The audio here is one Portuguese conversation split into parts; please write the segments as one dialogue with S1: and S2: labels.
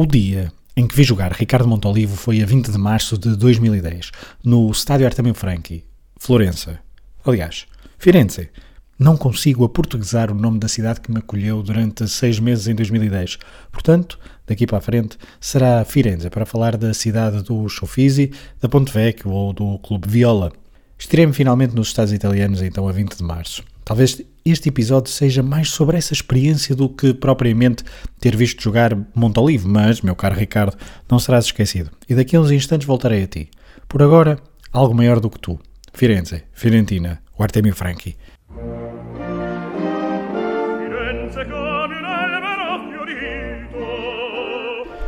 S1: O dia em que vi jogar Ricardo Montolivo foi a 20 de março de 2010, no estádio Artemio Franchi, Florença. Aliás, Firenze. Não consigo aportuguesar o nome da cidade que me acolheu durante seis meses em 2010. Portanto, daqui para a frente, será Firenze para falar da cidade do Sofisi, da Ponte Vecchio ou do Clube Viola. Estirei-me finalmente nos Estados Italianos então a 20 de março. Talvez este episódio seja mais sobre essa experiência do que propriamente ter visto jogar Montolivo, mas, meu caro Ricardo, não serás esquecido. E daqui a uns instantes voltarei a ti. Por agora, algo maior do que tu. Firenze, Fiorentina, o Artemio Franchi.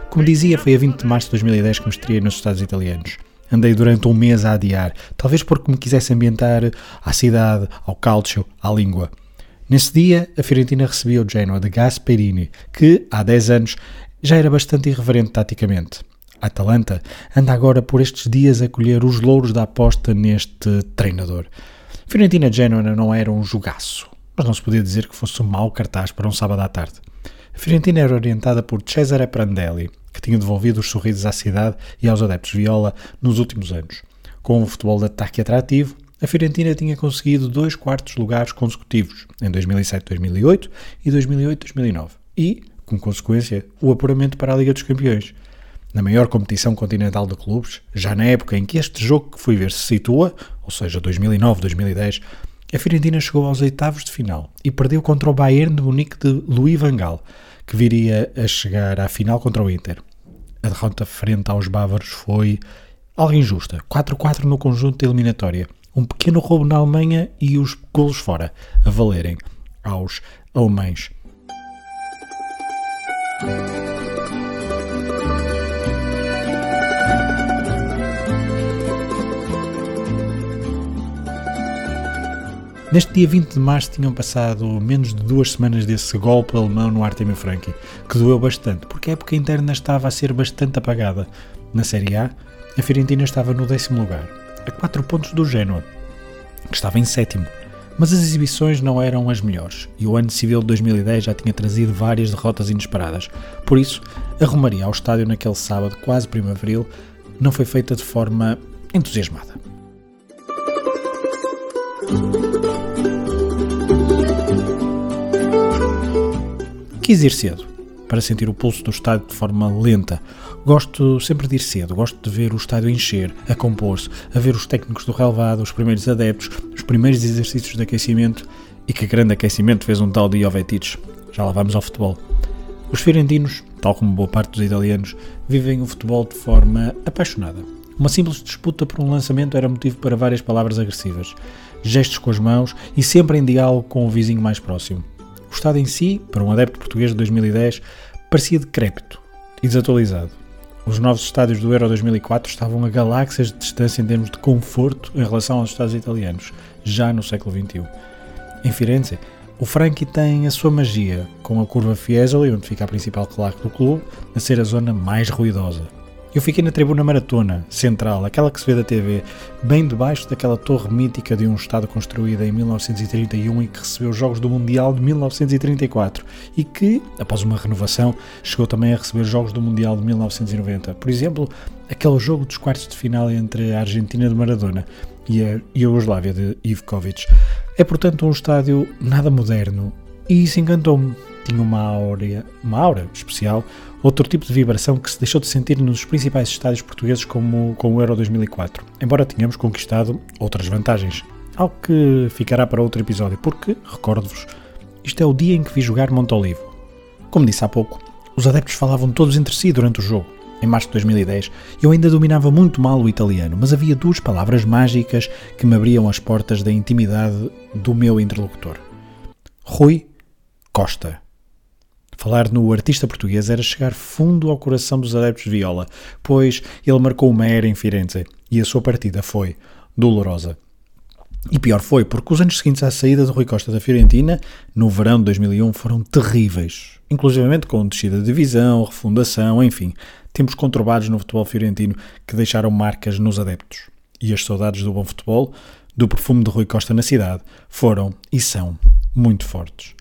S1: Como dizia, foi a 20 de março de 2010 que me estreiei nos Estados Italianos. Andei durante um mês a adiar, talvez porque me quisesse ambientar à cidade, ao calcio, à língua. Nesse dia, a Fiorentina recebia o Genoa de Gasperini, que, há 10 anos, já era bastante irreverente taticamente. A Atalanta anda agora por estes dias a colher os louros da aposta neste treinador. Fiorentina-Genoa não era um jogaço, mas não se podia dizer que fosse um mau cartaz para um sábado à tarde. Fiorentina era orientada por Cesare Prandelli, que tinha devolvido os sorrisos à cidade e aos adeptos viola nos últimos anos. Com um futebol de ataque atrativo, a Fiorentina tinha conseguido dois quartos lugares consecutivos, em 2007-2008 e 2008-2009, e, como consequência, o apuramento para a Liga dos Campeões. Na maior competição continental de clubes, já na época em que este jogo que fui ver se situa, ou seja, 2009-2010, a Fiorentina chegou aos oitavos de final e perdeu contra o Bayern de Munique de Louis van Gaal, que viria a chegar à final contra o Inter. A derrota frente aos bávaros foi algo injusta. 4-4 no conjunto da eliminatória. Um pequeno roubo na Alemanha e os golos fora, a valerem aos alemães. Neste dia 20 de março tinham passado menos de duas semanas desse golpe alemão no Artemio Franchi, que doeu bastante, porque a época interna estava a ser bastante apagada. Na Série A, a Fiorentina estava no décimo lugar, a quatro pontos do Genoa, que estava em sétimo. Mas as exibições não eram as melhores, e o ano civil de 2010 já tinha trazido várias derrotas inesperadas. Por isso, a rumaria ao estádio naquele sábado quase primaveril não foi feita de forma entusiasmada. Quis ir cedo, para sentir o pulso do estádio de forma lenta. Gosto sempre de ir cedo, gosto de ver o estádio encher, a compor-se, a ver os técnicos do relevado, os primeiros adeptos, os primeiros exercícios de aquecimento e que grande aquecimento fez um tal de Jovetic. Já lá vamos ao futebol. Os fiorentinos, tal como boa parte dos italianos, vivem o futebol de forma apaixonada. Uma simples disputa por um lançamento era motivo para várias palavras agressivas, gestos com as mãos e sempre em diálogo com o vizinho mais próximo. O estado em si, para um adepto português de 2010, parecia decrépito e desatualizado. Os novos estádios do Euro 2004 estavam a galáxias de distância em termos de conforto em relação aos estádios italianos, já no século XXI. Em Firenze, o Franchi tem a sua magia, com a curva Fiesoli, onde fica a principal claque do clube, a ser a zona mais ruidosa. Eu fiquei na tribuna maratona, central, aquela que se vê da TV, bem debaixo daquela torre mítica de um Estado construída em 1931 e que recebeu os Jogos do Mundial de 1934 e que, após uma renovação, chegou também a receber Jogos do Mundial de 1990. Por exemplo, aquele jogo dos quartos de final entre a Argentina de Maradona e a Iugoslávia de Ivkovic. É, portanto, um estádio nada moderno e isso encantou-me. Tinha uma aura, uma aura especial, outro tipo de vibração que se deixou de sentir nos principais estádios portugueses como, como o Euro 2004, embora tenhamos conquistado outras vantagens. Algo que ficará para outro episódio, porque, recordo-vos, isto é o dia em que vi jogar Montolivo. Como disse há pouco, os adeptos falavam todos entre si durante o jogo. Em março de 2010, eu ainda dominava muito mal o italiano, mas havia duas palavras mágicas que me abriam as portas da intimidade do meu interlocutor. Rui Costa. Falar no artista português era chegar fundo ao coração dos adeptos de viola, pois ele marcou uma era em Firenze e a sua partida foi dolorosa. E pior foi, porque os anos seguintes à saída de Rui Costa da Fiorentina, no verão de 2001, foram terríveis. Inclusivamente com descida de divisão, refundação, enfim, tempos conturbados no futebol fiorentino que deixaram marcas nos adeptos. E as saudades do bom futebol, do perfume de Rui Costa na cidade, foram e são muito fortes.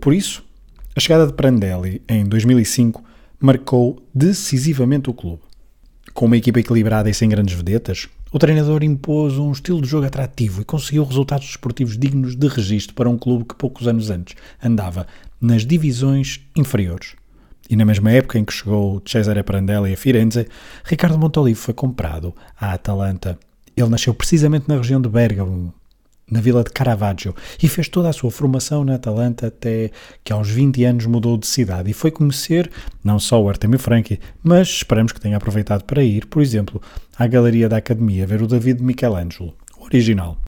S1: Por isso, a chegada de Prandelli em 2005 marcou decisivamente o clube. Com uma equipa equilibrada e sem grandes vedetas, o treinador impôs um estilo de jogo atrativo e conseguiu resultados desportivos dignos de registro para um clube que poucos anos antes andava nas divisões inferiores. E na mesma época em que chegou Cesare Prandelli a Firenze, Ricardo Montolivo foi comprado à Atalanta. Ele nasceu precisamente na região de Bergamo, na vila de Caravaggio, e fez toda a sua formação na Atalanta até que aos 20 anos mudou de cidade e foi conhecer não só o Artemio Franchi, mas esperamos que tenha aproveitado para ir, por exemplo, à Galeria da Academia ver o David Michelangelo, o original.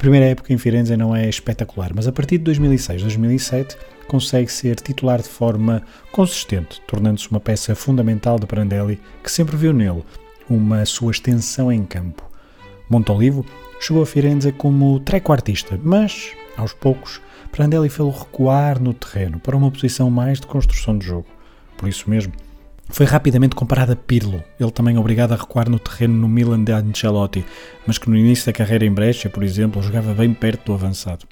S1: Primeira época em Firenze não é espetacular, mas a partir de 2006, 2007 consegue ser titular de forma consistente, tornando-se uma peça fundamental de Prandelli, que sempre viu nele uma sua extensão em campo. Montolivo chegou a Firenze como trequartista, mas, aos poucos, Prandelli fez-o recuar no terreno para uma posição mais de construção de jogo. Por isso mesmo, foi rapidamente comparado a Pirlo, ele também obrigado a recuar no terreno no Milan de Ancelotti, mas que no início da carreira em Brescia, por exemplo, jogava bem perto do avançado.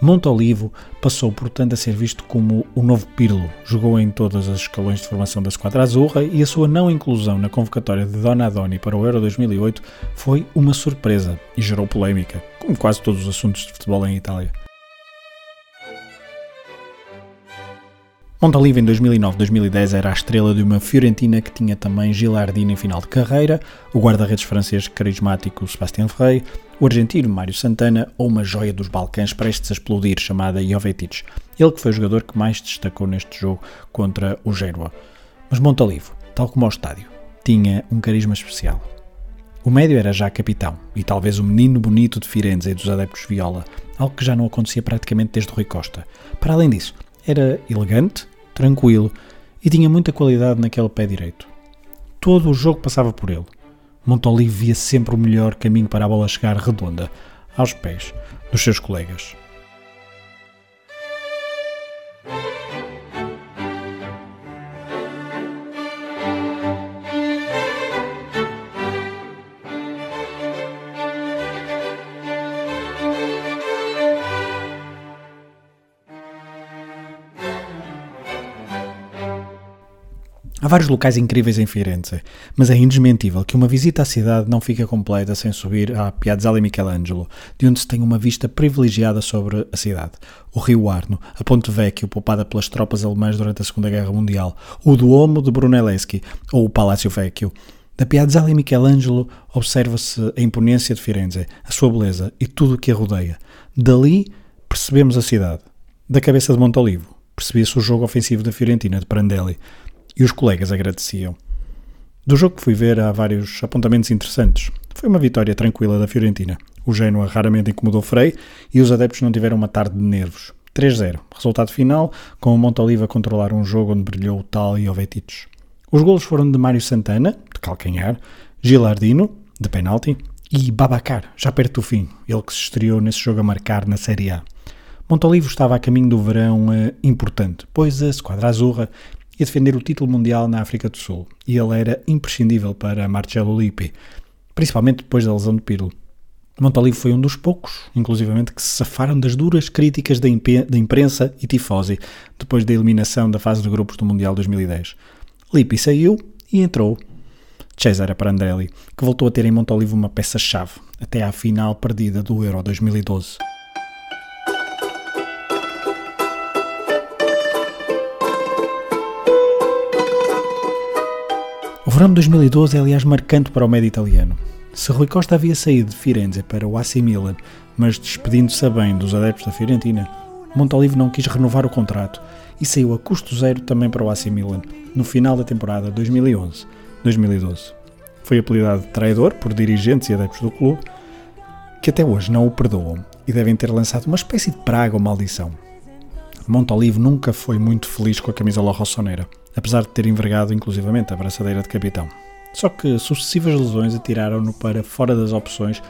S1: Montolivo passou, portanto, a ser visto como o novo Pirlo. Jogou em todas as escalões de formação da Squadra Azurra e a sua não inclusão na convocatória de Donadoni para o Euro 2008 foi uma surpresa e gerou polémica, como quase todos os assuntos de futebol em Itália. Montalivo em 2009-2010 era a estrela de uma Fiorentina que tinha também Gilardino em final de carreira, o guarda-redes francês carismático Sebastián Frey, o argentino Mário Santana ou uma joia dos Balcãs prestes a explodir chamada Jovetic, ele que foi o jogador que mais destacou neste jogo contra o Genoa. Mas Montalivo, tal como ao estádio, tinha um carisma especial. O médio era já capitão e talvez o menino bonito de Firenze e dos adeptos viola, algo que já não acontecia praticamente desde Rui Costa. Para além disso, era elegante, tranquilo e tinha muita qualidade naquele pé direito. Todo o jogo passava por ele. Montolivo via sempre o melhor caminho para a bola chegar redonda, aos pés dos seus colegas. Há vários locais incríveis em Firenze, mas é indesmentível que uma visita à cidade não fica completa sem subir à Piazzale Michelangelo, de onde se tem uma vista privilegiada sobre a cidade. O rio Arno, a Ponte Vecchio, poupada pelas tropas alemãs durante a Segunda Guerra Mundial, o Duomo de Brunelleschi ou o Palácio Vecchio. Da Piazzale Michelangelo observa-se a imponência de Firenze, a sua beleza e tudo o que a rodeia. Dali percebemos a cidade. Da cabeça de Montolivo percebia-se o jogo ofensivo da Fiorentina de Prandelli e os colegas agradeciam. Do jogo que fui ver há vários apontamentos interessantes. Foi uma vitória tranquila da Fiorentina. O Genoa raramente incomodou Frei e os adeptos não tiveram uma tarde de nervos. 3-0. Resultado final, com o Montoliva a controlar um jogo onde brilhou o tal Jovetic. Os golos foram de Mário Santana, de calcanhar, Gilardino, de penalti, e Babacar, já perto do fim, ele que se estreou nesse jogo a marcar na Série A. Montolivo estava a caminho do verão eh, importante, pois a Squadra Azurra ia defender o título mundial na África do Sul e ele era imprescindível para Marcello Lippi, principalmente depois da lesão de Pirlo. Montalivo foi um dos poucos, inclusivamente, que se safaram das duras críticas da, da imprensa e tifosi depois da eliminação da fase de grupos do Mundial 2010. Lippi saiu e entrou Cesare Prandelli, que voltou a ter em Montalivo uma peça-chave, até à final perdida do Euro 2012. Verão de 2012 é, aliás, marcante para o médio italiano. Se Rui Costa havia saído de Firenze para o AC Milan, mas despedindo-se a bem dos adeptos da Fiorentina, Montolivo não quis renovar o contrato e saiu a custo zero também para o AC Milan, no final da temporada 2011-2012. Foi apelidado de traidor por dirigentes e adeptos do clube, que até hoje não o perdoam e devem ter lançado uma espécie de praga ou maldição. Montolivo nunca foi muito feliz com a camisola rossonera apesar de ter envergado inclusivamente a braçadeira de capitão. Só que sucessivas lesões atiraram-no para fora das opções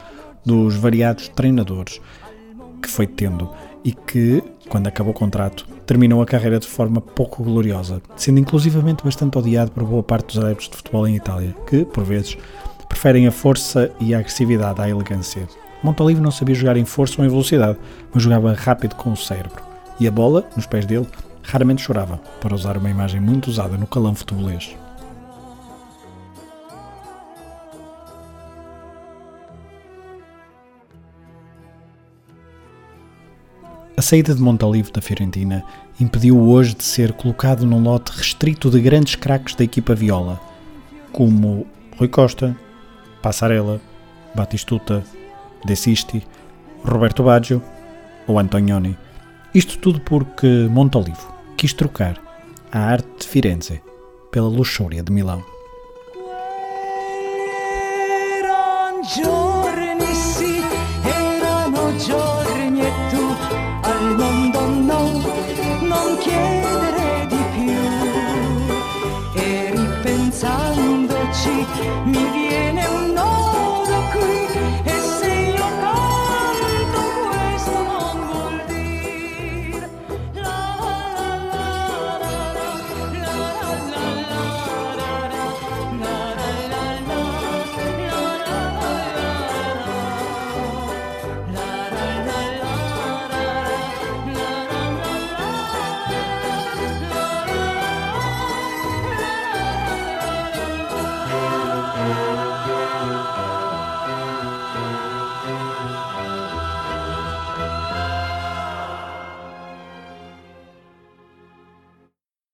S1: dos variados treinadores que foi tendo e que, quando acabou o contrato, terminou a carreira de forma pouco gloriosa, sendo inclusivamente bastante odiado por boa parte dos adeptos de futebol em Itália, que, por vezes, preferem a força e a agressividade à elegância. Montalivo não sabia jogar em força ou em velocidade, mas jogava rápido com o cérebro. E a bola, nos pés dele, raramente chorava, para usar uma imagem muito usada no calão futebolês. A saída de Montalivo da Fiorentina impediu-o hoje de ser colocado num lote restrito de grandes craques da equipa viola, como Rui Costa, Passarella, Batistuta, De Sisti, Roberto Baggio ou Antonioni. Isto tudo porque Montolivo quis trocar a arte de Firenze pela luxúria de Milão. e al mondo no,